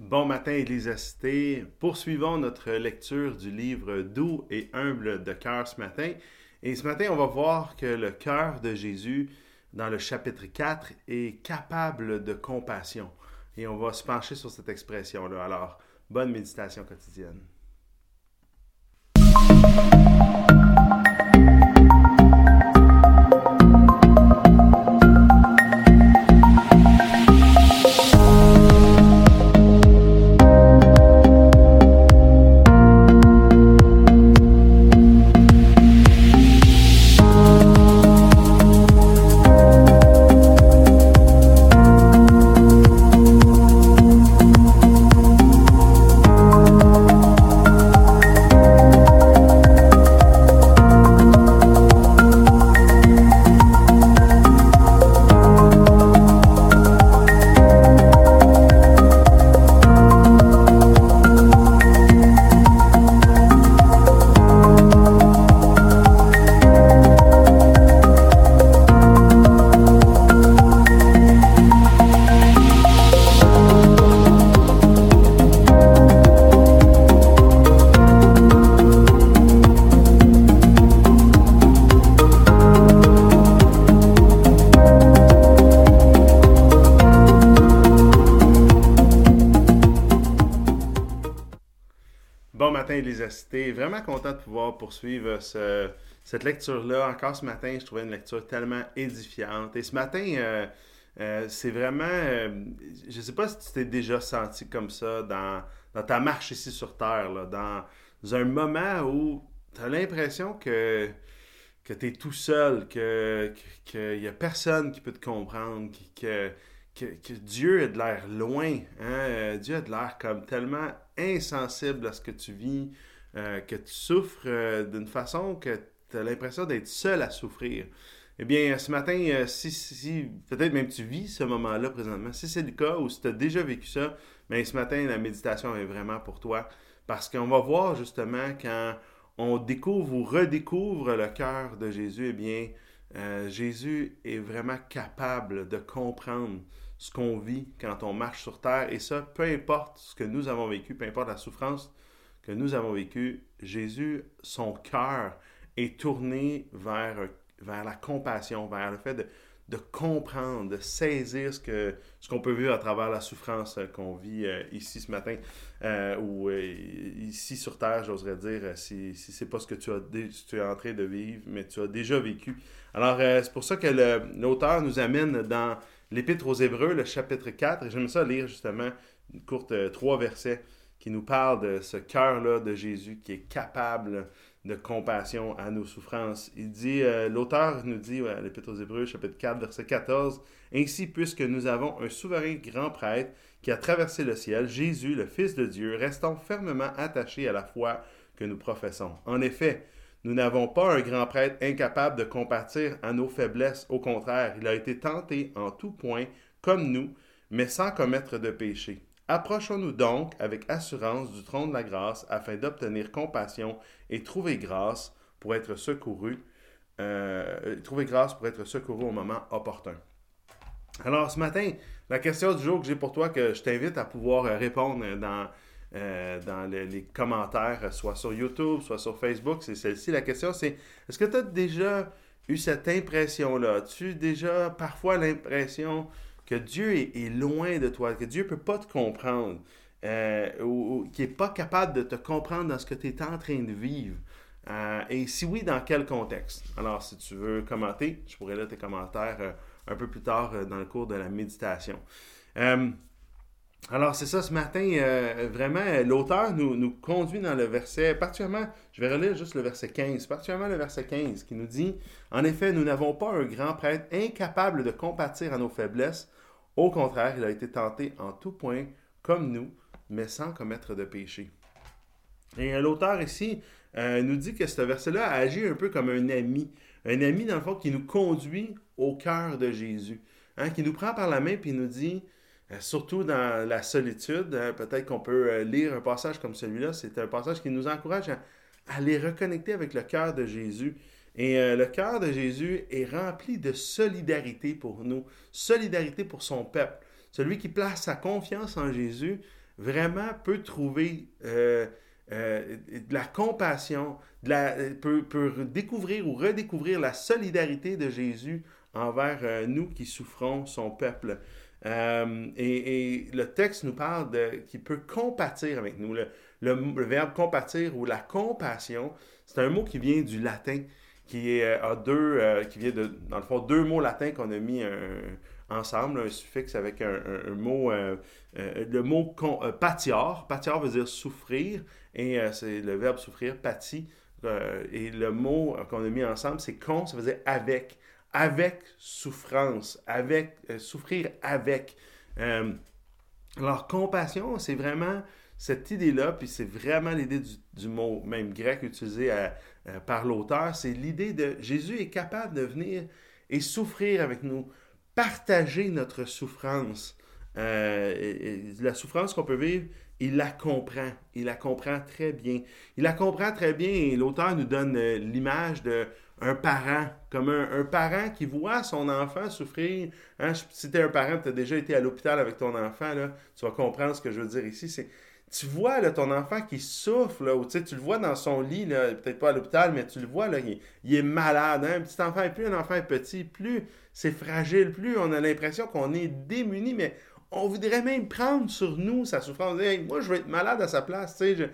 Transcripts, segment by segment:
Bon matin, Église Cité. Poursuivons notre lecture du livre Doux et humble de cœur ce matin. Et ce matin, on va voir que le cœur de Jésus, dans le chapitre 4, est capable de compassion. Et on va se pencher sur cette expression-là. Alors, bonne méditation quotidienne. Vraiment content de pouvoir poursuivre cette lecture-là. Encore ce matin, je trouvais une lecture tellement édifiante. Et ce matin, euh, euh, c'est vraiment. Euh, je ne sais pas si tu t'es déjà senti comme ça dans, ta marche ici sur Terre, dans un moment où tu as l'impression que, que tu es tout seul, qu'il n'y a personne qui peut te comprendre, que, que, Dieu a de l'air loin. Hein? Dieu a de l'air comme tellement insensible à ce que tu vis. Euh, que tu souffres euh, d'une façon que tu as l'impression d'être seul à souffrir. Eh bien, ce matin, euh, si, peut-être même tu vis ce moment-là présentement, si c'est le cas ou si tu as déjà vécu ça, bien, ce matin, la méditation est vraiment pour toi. Parce qu'on va voir justement quand on découvre ou redécouvre le cœur de Jésus, eh bien, Jésus est vraiment capable de comprendre ce qu'on vit quand on marche sur terre. Et ça, peu importe ce que nous avons vécu, peu importe la souffrance que nous avons vécu, Jésus, son cœur est tourné vers, vers la compassion, vers le fait de, de comprendre, de saisir ce que ce qu'on peut vivre à travers la souffrance euh, qu'on vit euh, ici ce matin euh, ou ici sur terre, j'oserais dire, si, si c'est pas ce que tu, as tu es en train de vivre, mais tu as déjà vécu. Alors, c'est pour ça que l'auteur nous amène dans l'Épître aux Hébreux, le chapitre 4, et j'aime ça lire justement une courte trois versets qui nous parle de ce cœur-là de Jésus qui est capable de compassion à nos souffrances. Il dit, euh, l'auteur nous dit l'Épître aux Hébreux, chapitre 4, verset 14, Ainsi, puisque nous avons un souverain grand prêtre qui a traversé le ciel, Jésus, le Fils de Dieu, restons fermement attachés à la foi que nous professons. En effet, nous n'avons pas un grand prêtre incapable de compatir à nos faiblesses. Au contraire, il a été tenté en tout point, comme nous, mais sans commettre de péché. Approchons-nous donc avec assurance du trône de la grâce afin d'obtenir compassion et trouver grâce pour être secouru, euh, trouver grâce pour être secouru au moment opportun. Alors ce matin, la question du jour que j'ai pour toi, que je t'invite à pouvoir répondre dans, euh, dans les, commentaires, soit sur YouTube, soit sur Facebook, c'est celle-ci. La question c'est, est-ce que tu as déjà eu cette impression-là? As-tu déjà parfois l'impression que Dieu est, loin de toi, que Dieu ne peut pas te comprendre, euh, ou, qu'il n'est pas capable de te comprendre dans ce que tu es en train de vivre? Euh, et si oui, dans quel contexte? Alors, si tu veux commenter, je pourrais lire tes commentaires un peu plus tard dans le cours de la méditation. Alors, c'est ça, ce matin, vraiment, l'auteur nous, conduit dans le verset, particulièrement, je vais relire juste le verset 15, particulièrement le verset 15, qui nous dit, En effet, nous n'avons pas un grand prêtre incapable de compatir à nos faiblesses, au contraire, il a été tenté en tout point comme nous, mais sans commettre de péché. Et l'auteur ici euh, nous dit que ce verset-là agit un peu comme un ami. Un ami, dans le fond, qui nous conduit au cœur de Jésus. Hein, qui nous prend par la main et nous dit, euh, surtout dans la solitude, hein, peut-être qu'on peut euh, lire un passage comme celui-là, c'est un passage qui nous encourage à, les reconnecter avec le cœur de Jésus. Et euh, le cœur de Jésus est rempli de solidarité pour nous, solidarité pour son peuple. Celui qui place sa confiance en Jésus vraiment peut trouver euh, euh, de la compassion, peut, découvrir ou redécouvrir la solidarité de Jésus envers nous qui souffrons, son peuple. Et, et, le texte nous parle de qu'il peut compatir avec nous. Le, verbe compatir ou la compassion, c'est un mot qui vient du latin, qui est, a deux, qui vient de, dans le fond, deux mots latins qu'on a mis ensemble, un suffixe avec un, mot, euh, euh, le mot euh, patior. Patior veut dire souffrir, et c'est le verbe souffrir, pati. et le mot qu'on a mis ensemble, c'est con, ça veut dire avec, avec souffrance, avec, souffrir avec. alors, compassion, c'est vraiment cette idée-là, puis c'est vraiment l'idée du, mot même grec utilisé par l'auteur, c'est l'idée de Jésus est capable de venir et souffrir avec nous partager notre souffrance. Euh, la souffrance qu'on peut vivre, il la comprend. Il la comprend très bien. Il la comprend très bien et l'auteur nous donne euh, l'image d'un parent, comme un, parent qui voit son enfant souffrir. Hein, si tu es un parent, tu as déjà été à l'hôpital avec ton enfant, là, tu vas comprendre ce que je veux dire ici. C'est, tu vois là, ton enfant qui souffre, là, tu le vois dans son lit, peut-être pas à l'hôpital, mais tu le vois, là, il, est malade. Hein? Un petit enfant, plus un enfant est petit, plus c'est fragile, plus on a l'impression qu'on est démuni, mais on voudrait même prendre sur nous sa souffrance. moi, je veux être malade à sa place. Tu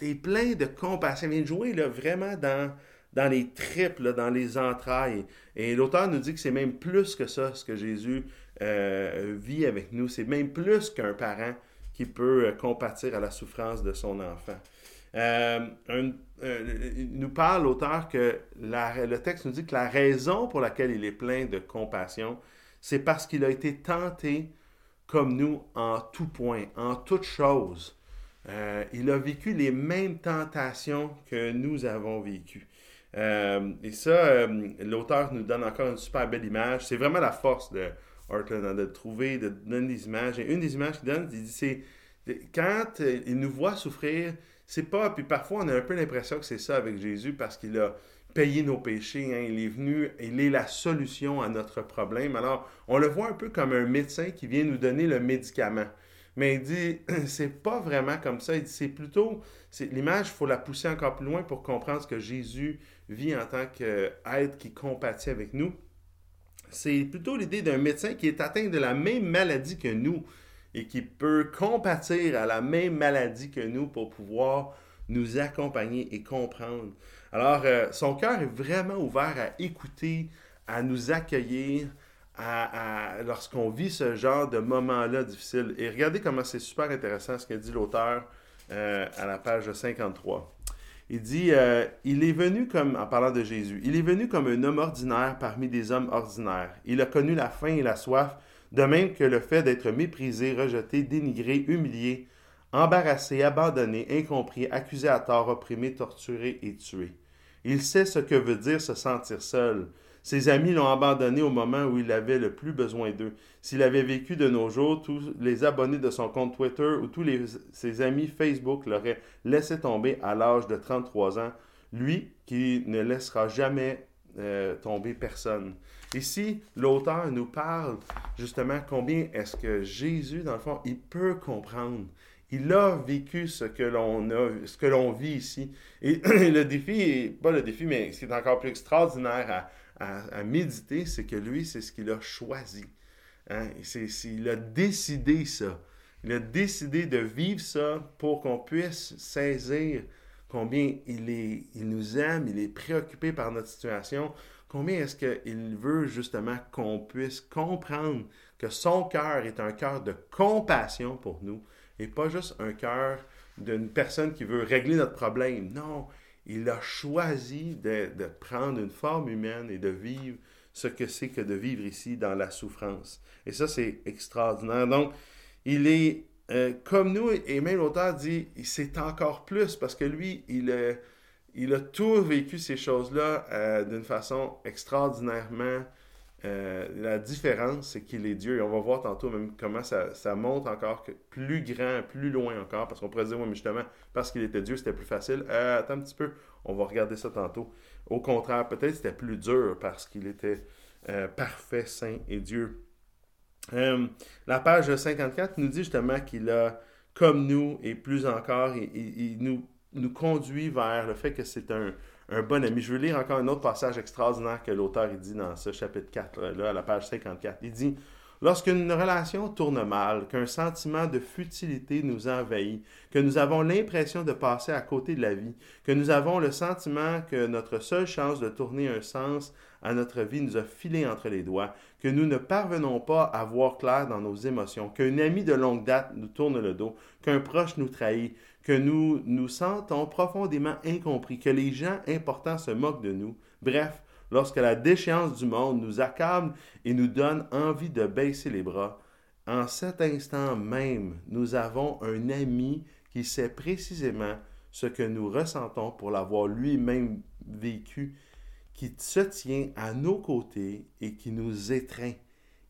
es plein de compassion. Viens de jouer là, vraiment dans, dans les tripes, dans les entrailles. Et l'auteur nous dit que c'est même plus que ça, ce que Jésus euh, vit avec nous. C'est même plus qu'un parent qui peut euh, compatir à la souffrance de son enfant. Euh, euh, nous parle, l'auteur, que le texte nous dit que la raison pour laquelle il est plein de compassion, c'est parce qu'il a été tenté comme nous en tout point, en toute chose. il a vécu les mêmes tentations que nous avons vécues. Et ça, l'auteur nous donne encore une super belle image. C'est vraiment la force de, de trouver, de donner des images. Et une des images qu'il donne, il dit c'est quand euh, il nous voit souffrir, c'est pas. Puis parfois, on a un peu l'impression que c'est ça avec Jésus parce qu'il a payé nos péchés. Hein. il est venu, il est la solution à notre problème. Alors, on le voit un peu comme un médecin qui vient nous donner le médicament. Mais il dit, c'est pas vraiment comme ça. Il dit, c'est plutôt, l'image, il faut la pousser encore plus loin pour comprendre ce que Jésus vit en tant qu'être qui compatit avec nous c'est plutôt l'idée d'un médecin qui est atteint de la même maladie que nous et qui peut compatir à la même maladie que nous pour pouvoir nous accompagner et comprendre. Alors, euh, son cœur est vraiment ouvert à écouter, à nous accueillir, lorsqu'on vit ce genre de moments-là difficiles. Et regardez comment c'est super intéressant ce que dit l'auteur euh, à la page 53. Il dit, euh, il est venu comme, en parlant de Jésus, il est venu comme un homme ordinaire parmi des hommes ordinaires. Il a connu la faim et la soif, de même que le fait d'être méprisé, rejeté, dénigré, humilié, embarrassé, abandonné, incompris, accusé à tort, opprimé, torturé et tué. Il sait ce que veut dire se sentir seul, ses amis l'ont abandonné au moment où il avait le plus besoin d'eux. S'il avait vécu de nos jours, tous les abonnés de son compte Twitter ou tous ses amis Facebook l'auraient laissé tomber à l'âge de 33 ans, lui qui ne laissera jamais euh, tomber personne. Ici, l'auteur nous parle justement combien est-ce que Jésus, dans le fond, il peut comprendre. Il a vécu ce que l'on a, ce que l'on vit ici. Et le défi, pas le défi, mais ce qui est encore plus extraordinaire à, à, méditer, c'est que lui, c'est ce qu'il a choisi. Hein? il a décidé ça. Il a décidé de vivre ça pour qu'on puisse saisir combien il, est, il nous aime, il est préoccupé par notre situation, combien est-ce qu'il veut justement qu'on puisse comprendre que son cœur est un cœur de compassion pour nous et pas juste un cœur d'une personne qui veut régler notre problème. Non, il a choisi de, prendre une forme humaine et de vivre ce que c'est que de vivre ici dans la souffrance. Et ça, c'est extraordinaire. Donc, il est euh, comme nous, et même l'auteur dit, c'est encore plus parce que lui, il, a, il a tout vécu ces choses-là euh, d'une façon extraordinairement euh, la différence, c'est qu'il est Dieu. Et on va voir tantôt même comment ça, monte encore plus grand, plus loin encore. Parce qu'on pourrait dire, oui, mais justement, parce qu'il était Dieu, c'était plus facile. Euh, attends un petit peu, on va regarder ça tantôt. Au contraire, peut-être c'était plus dur parce qu'il était euh, parfait, saint et Dieu. la page 54 nous dit justement qu'il a comme nous et plus encore, il, nous, nous conduit vers le fait que c'est un, un bon ami. Je veux lire encore un autre passage extraordinaire que l'auteur dit dans ce chapitre 4, là, à la page 54. Il dit Lorsqu'une relation tourne mal, qu'un sentiment de futilité nous envahit, que nous avons l'impression de passer à côté de la vie, que nous avons le sentiment que notre seule chance de tourner un sens à notre vie nous a filé entre les doigts, que nous ne parvenons pas à voir clair dans nos émotions, qu'un ami de longue date nous tourne le dos, qu'un proche nous trahit, que nous nous sentons profondément incompris, que les gens importants se moquent de nous. Bref, lorsque la déchéance du monde nous accable et nous donne envie de baisser les bras, en cet instant même, nous avons un ami qui sait précisément ce que nous ressentons pour l'avoir lui-même vécu, qui se tient à nos côtés et qui nous étreint.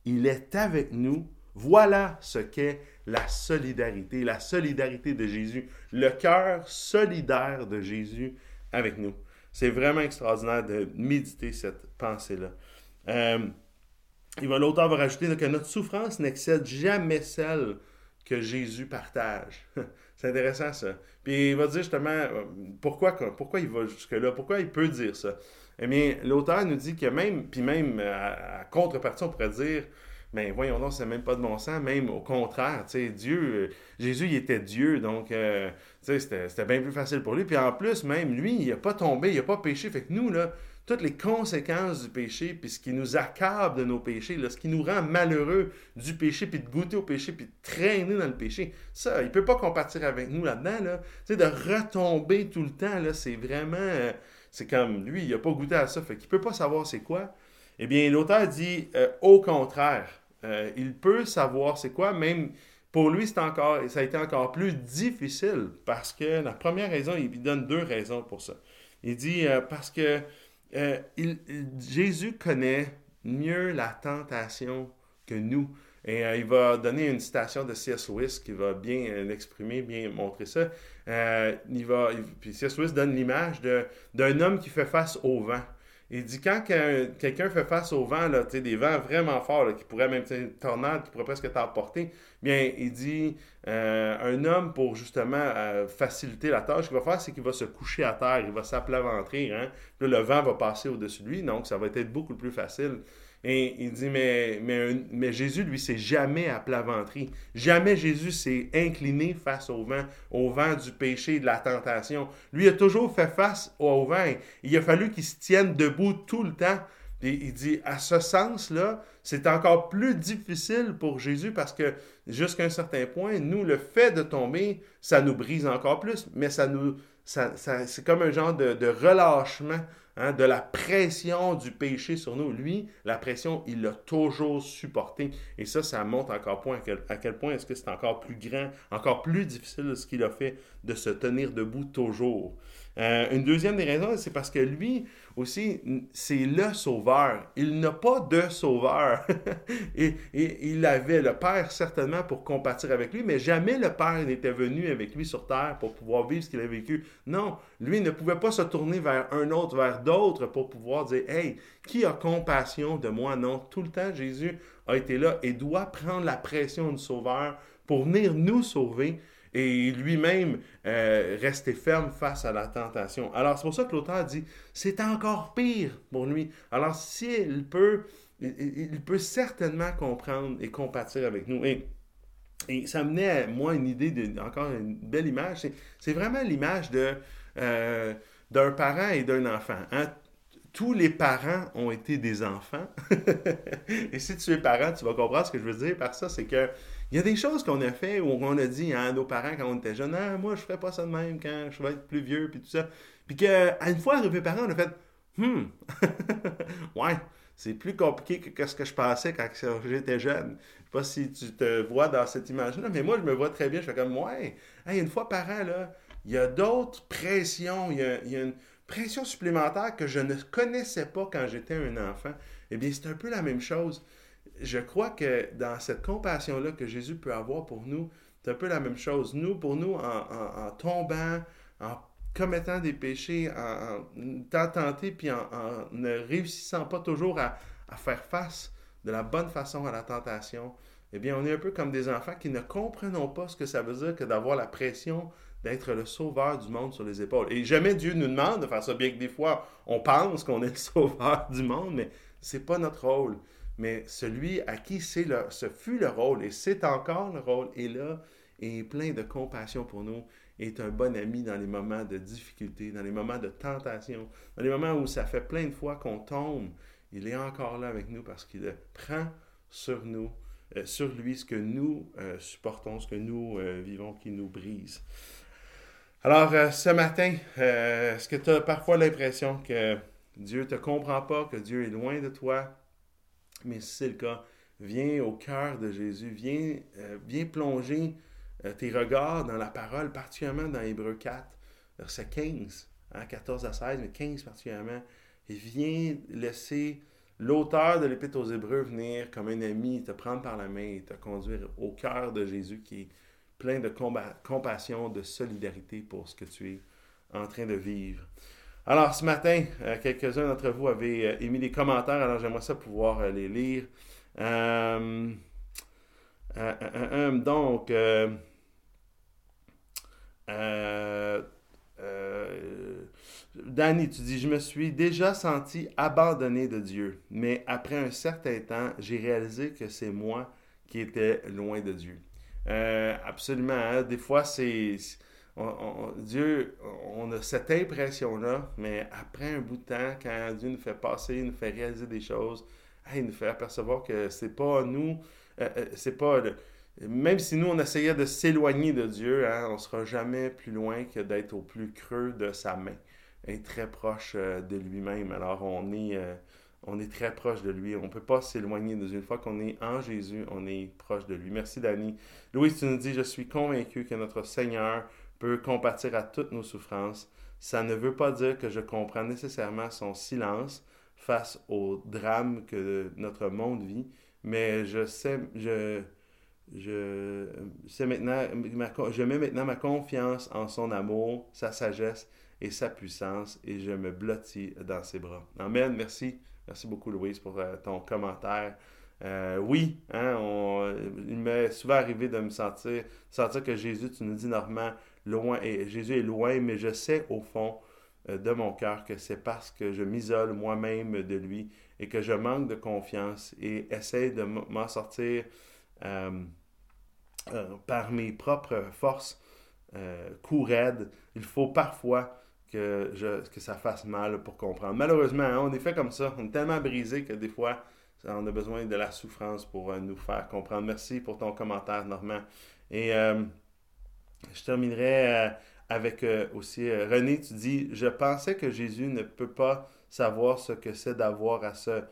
Il est avec nous. Voilà ce qu'est la solidarité, la solidarité de Jésus, le cœur solidaire de Jésus avec nous. C'est vraiment extraordinaire de méditer cette pensée-là. Euh, L'auteur va rajouter que notre souffrance n'excède jamais celle que Jésus partage. C'est intéressant ça. Puis il va dire justement euh, pourquoi, pourquoi il va jusque-là, pourquoi il peut dire ça? Eh bien, l'auteur nous dit que même, puis même à, à contrepartie, on pourrait dire mais voyons donc, c'est même pas de bon sens, même au contraire, tu sais, Dieu, euh, Jésus, il était Dieu, donc, euh, tu sais, c'était bien plus facile pour lui. Puis en plus, même lui, il n'a pas tombé, il n'a pas péché. Fait que nous, toutes les conséquences du péché, puis ce qui nous accable de nos péchés, là, ce qui nous rend malheureux du péché, puis de goûter au péché, puis de traîner dans le péché, ça, il ne peut pas compatir avec nous là-dedans. Là. Tu sais, de retomber tout le temps, là, c'est vraiment... Euh, c'est comme, lui, il n'a pas goûté à ça, fait qu'il ne peut pas savoir c'est quoi. Eh bien, l'auteur dit, au contraire, euh, il peut savoir c'est quoi, même pour lui, c'est encore, ça a été encore plus difficile parce que la première raison, il donne deux raisons pour ça. Il dit euh, parce que euh, Jésus connaît mieux la tentation que nous. Et il va donner une citation de C.S. Lewis qui va bien l'exprimer, bien montrer ça. il va, puis C.S. Lewis donne l'image d'un homme qui fait face au vent. Il dit quand quelqu'un fait face au vent, là, des vents vraiment forts qui pourraient même, une tornade qui pourrait presque t'emporter, bien, il dit euh, un homme, pour justement euh, faciliter la tâche, ce qu'il va faire, c'est qu'il va se coucher à terre, il va s'aplaventrir. Hein? Le vent va passer au-dessus de lui, donc ça va être beaucoup plus facile. Et il dit, mais, mais, Jésus, lui, s'est jamais à plaventerie. Jamais Jésus s'est incliné face au vent, au vent du péché, de la tentation. Lui a toujours fait face au vent. Il a fallu qu'il se tienne debout tout le temps. Et il dit, à ce sens-là, c'est encore plus difficile pour Jésus parce que jusqu'à un certain point, nous, le fait de tomber, ça nous brise encore plus, mais ça nous, ça, c'est comme un genre de, de relâchement Hein, de la pression du péché sur nous. Lui, la pression, il l'a toujours supporté. Et ça, ça montre encore point à quel, point est-ce que c'est encore plus grand, encore plus difficile ce qu'il a fait de se tenir debout toujours. Euh, une deuxième des raisons, c'est parce que lui aussi, c'est le sauveur. Il n'a pas de sauveur. et, il avait le Père certainement pour compatir avec lui, mais jamais le Père n'était venu avec lui sur terre pour pouvoir vivre ce qu'il a vécu. Non, lui ne pouvait pas se tourner vers un autre, vers d'autres pour pouvoir dire, Hey, qui a compassion de moi? Non, tout le temps, Jésus a été là et doit prendre la pression du sauveur pour venir nous sauver et lui-même euh, rester ferme face à la tentation. Alors, c'est pour ça que l'auteur dit, c'est encore pire pour lui. Alors, s'il peut, il, peut certainement comprendre et compatir avec nous. Et, et ça menait à moi une idée, de, encore une belle image. C'est vraiment l'image euh, d'un parent et d'un enfant. Hein. Tous les parents ont été des enfants. et si tu es parent, tu vas comprendre ce que je veux dire par ça. C'est que il y a des choses qu'on a fait où on a dit à nos parents quand on était jeunes, ah, moi je ferais pas ça de même quand je vais être plus vieux, puis tout ça. Puis qu'à une fois arrivé parents, on a fait, hmm, ouais, c'est plus compliqué que ce que je pensais quand j'étais jeune. Je sais pas si tu te vois dans cette image-là, mais moi je me vois très bien. Je fais comme, ouais, une fois parent, là, il y a d'autres pressions, il y a, il y a une pression supplémentaire que je ne connaissais pas quand j'étais un enfant. Eh bien, c'est un peu la même chose je crois que dans cette compassion-là que Jésus peut avoir pour nous, c'est un peu la même chose. Nous, pour nous, en, tombant, en commettant des péchés, en, étant tentés, puis en, ne réussissant pas toujours à, faire face de la bonne façon à la tentation, eh bien, on est un peu comme des enfants qui ne comprennent pas ce que ça veut dire que d'avoir la pression d'être le sauveur du monde sur les épaules. Et jamais Dieu nous demande de faire ça, bien que des fois, on pense qu'on est le sauveur du monde, mais c'est pas notre rôle. Mais celui à qui c'est ce fut le rôle, et c'est encore le rôle, est là, et plein de compassion pour nous, est un bon ami dans les moments de difficulté, dans les moments de tentation, dans les moments où ça fait plein de fois qu'on tombe. Il est encore là avec nous parce qu'il prend sur nous, euh, sur lui, ce que nous euh, supportons, ce que nous euh, vivons, qui nous brise. Alors, ce matin, est-ce que tu as parfois l'impression que Dieu ne te comprend pas, que Dieu est loin de toi? Mais si c'est le cas, viens au cœur de Jésus, viens, viens plonger tes regards dans la parole, particulièrement dans Hébreu 4, verset 15, 14 à 16, mais 15 particulièrement. Et viens laisser l'auteur de l'Épître aux Hébreux venir comme un ami, te prendre par la main et te conduire au cœur de Jésus qui est plein de compassion, de solidarité pour ce que tu es en train de vivre. Alors, ce matin, euh, quelques-uns d'entre vous avaient euh, émis des commentaires, alors j'aimerais ça pouvoir euh, les lire. donc, Danny, tu dis, je me suis déjà senti abandonné de Dieu, mais après un certain temps, j'ai réalisé que c'est moi qui étais loin de Dieu. Absolument. Hein. Des fois, c'est. Dieu, on a cette impression-là, mais après un bout de temps, quand Dieu nous fait passer, il nous fait réaliser des choses, il nous fait apercevoir que c'est pas nous, euh, euh, c'est pas. même si nous, on essayait de s'éloigner de Dieu, hein, on sera jamais plus loin que d'être au plus creux de sa main est très proche euh, de lui-même. Alors on est, on est très proche de lui. On ne peut pas s'éloigner. Une fois qu'on est en Jésus, on est proche de lui. Merci Dani. Louis, tu nous dis, je suis convaincu que notre Seigneur peut compatir à toutes nos souffrances. Ça ne veut pas dire que je comprends nécessairement son silence face au drame que notre monde vit, mais je sais, je, je, sais maintenant, je mets maintenant ma confiance en son amour, sa sagesse et sa puissance, et je me blottis dans ses bras. Amen. Merci. Merci beaucoup, Louise, pour euh, ton commentaire. Euh, oui, hein, il m'est souvent arrivé de me sentir, sentir que Jésus, tu nous dis normalement, loin, et Jésus est loin, mais je sais au fond euh, de mon cœur que c'est parce que je m'isole moi-même de lui et que je manque de confiance et essaie de m'en sortir par mes propres forces, coup Il faut parfois que, je, que ça fasse mal pour comprendre. Malheureusement, hein, on est fait comme ça. On est tellement brisé que des fois, on a besoin de la souffrance pour euh, nous faire comprendre. Merci pour ton commentaire, Normand. Et euh, je terminerai euh, avec aussi René, tu dis Je pensais que Jésus ne peut pas savoir ce que c'est d'avoir à se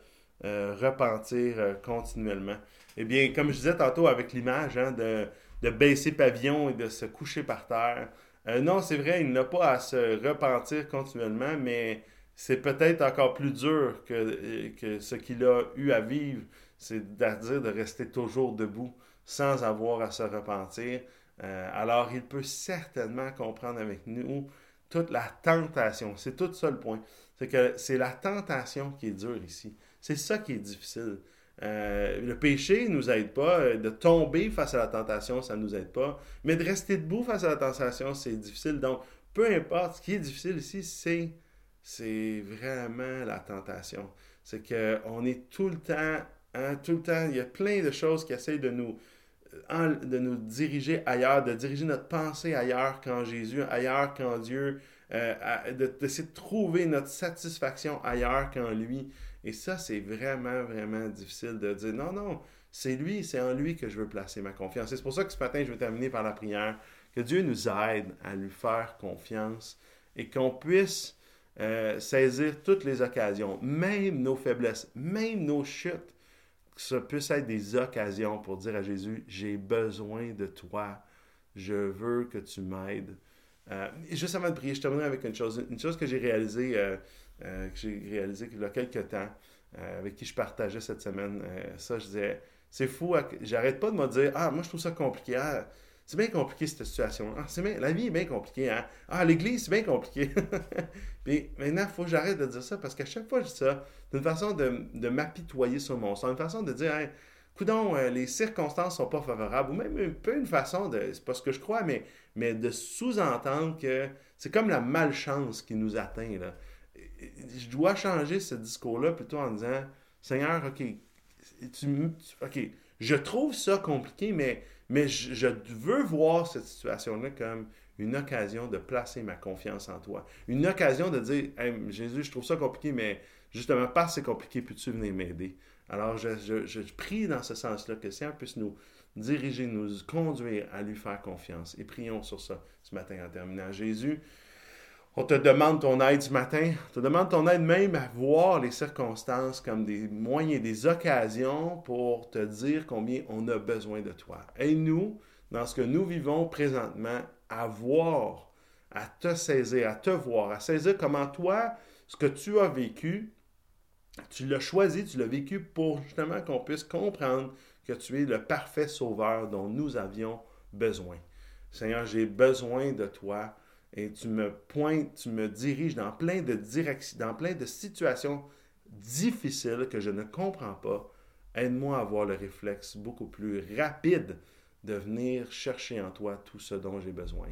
repentir continuellement. Eh bien, comme je disais tantôt avec l'image hein, de, baisser pavillon et de se coucher par terre, euh, non, c'est vrai, il n'a pas à se repentir continuellement, mais c'est peut-être encore plus dur que, euh, que ce qu'il a eu à vivre, c'est-à-dire de rester toujours debout sans avoir à se repentir. Euh, alors, il peut certainement comprendre avec nous toute la tentation. C'est tout ça le point. C'est que c'est la tentation qui est dure ici. C'est ça qui est difficile. Euh, le péché ne nous aide pas. Euh, de tomber face à la tentation, ça ne nous aide pas. Mais de rester debout face à la tentation, c'est difficile. Donc, peu importe, ce qui est difficile ici, c'est, c'est vraiment la tentation. C'est qu'on est tout le temps, hein, tout le temps, il y a plein de choses qui essayent de nous, euh, de nous diriger ailleurs, de diriger notre pensée ailleurs qu'en Jésus, ailleurs qu'en Dieu, d'essayer de, de trouver notre satisfaction ailleurs qu'en lui. Et ça, c'est vraiment, vraiment difficile de dire non, non, c'est lui, c'est en lui que je veux placer ma confiance. C'est pour ça que ce matin, je vais terminer par la prière. Que Dieu nous aide à lui faire confiance et qu'on puisse euh, saisir toutes les occasions, même nos faiblesses, même nos chutes, que ça puisse être des occasions pour dire à Jésus, j'ai besoin de toi, je veux que tu m'aides. Euh, juste avant de prier, je terminerai avec une chose, une chose que j'ai réalisée. Euh, euh, que j'ai réalisé il y a quelques temps, euh, avec qui je partageais cette semaine. Ça, je disais, c'est fou, j'arrête pas de me dire, ah, moi je trouve ça compliqué. Ah, c'est bien compliqué cette situation. Ah, la vie est bien compliquée. Hein? Ah, l'église, c'est bien compliqué. Puis maintenant, il faut que j'arrête de dire ça parce qu'à chaque fois que je dis ça, c'est une façon de, de m'apitoyer sur mon sort, une façon de dire, coudon, euh, les circonstances sont pas favorables, ou même un peu une façon de, c'est pas ce que je crois, mais, mais de sous-entendre que c'est comme la malchance qui nous atteint. Là. Je dois changer ce discours-là plutôt en disant, Seigneur, ok, tu, ok, je trouve ça compliqué, mais, je, veux voir cette situation-là comme une occasion de placer ma confiance en toi. Une occasion de dire, Jésus, je trouve ça compliqué, mais justement, parce que c'est compliqué, peux-tu venir m'aider? Alors, je, prie dans ce sens-là que le Seigneur puisse nous diriger, nous conduire à lui faire confiance. Et prions sur ça ce matin en terminant. Jésus, on te demande ton aide ce matin. On te demande ton aide même à voir les circonstances comme des moyens, des occasions pour te dire combien on a besoin de toi. Aide-nous dans ce que nous vivons présentement à voir, à te saisir, à te voir, à saisir comment toi, ce que tu as vécu, tu l'as choisi, tu l'as vécu pour justement qu'on puisse comprendre que tu es le parfait sauveur dont nous avions besoin. Seigneur, j'ai besoin de toi et tu me pointes, tu me diriges dans plein de directions, dans plein de situations difficiles que je ne comprends pas. Aide-moi à avoir le réflexe beaucoup plus rapide de venir chercher en toi tout ce dont j'ai besoin.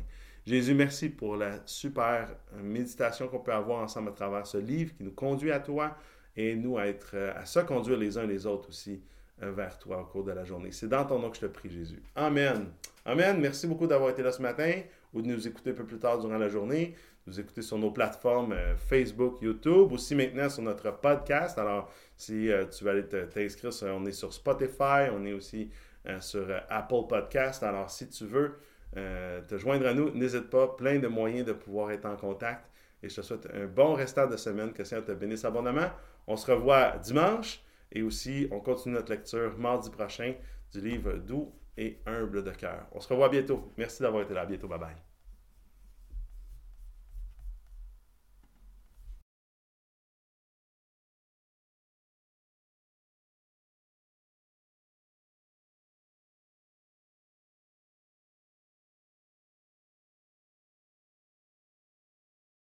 Jésus, merci pour la super méditation qu'on peut avoir ensemble à travers ce livre qui nous conduit à toi et nous à, être, euh, à se conduire les uns les autres aussi euh, vers toi au cours de la journée. C'est dans ton nom que je te prie, Jésus. Amen. Amen. Merci beaucoup d'avoir été là ce matin ou de nous écouter un peu plus tard durant la journée. Nous écouter sur nos plateformes euh, Facebook, YouTube, aussi maintenant sur notre podcast. Alors, si tu veux aller t'inscrire, on est sur Spotify, on est aussi sur Apple Podcast. Alors, si tu veux te joindre à nous, n'hésite pas, plein de moyens de pouvoir être en contact. Et je te souhaite un bon restant de semaine, que le Seigneur te bénisse abondamment. On se revoit dimanche et aussi on continue notre lecture mardi prochain du livre Doux et humble de cœur. On se revoit bientôt. Merci d'avoir été là. Bientôt. Bye bye.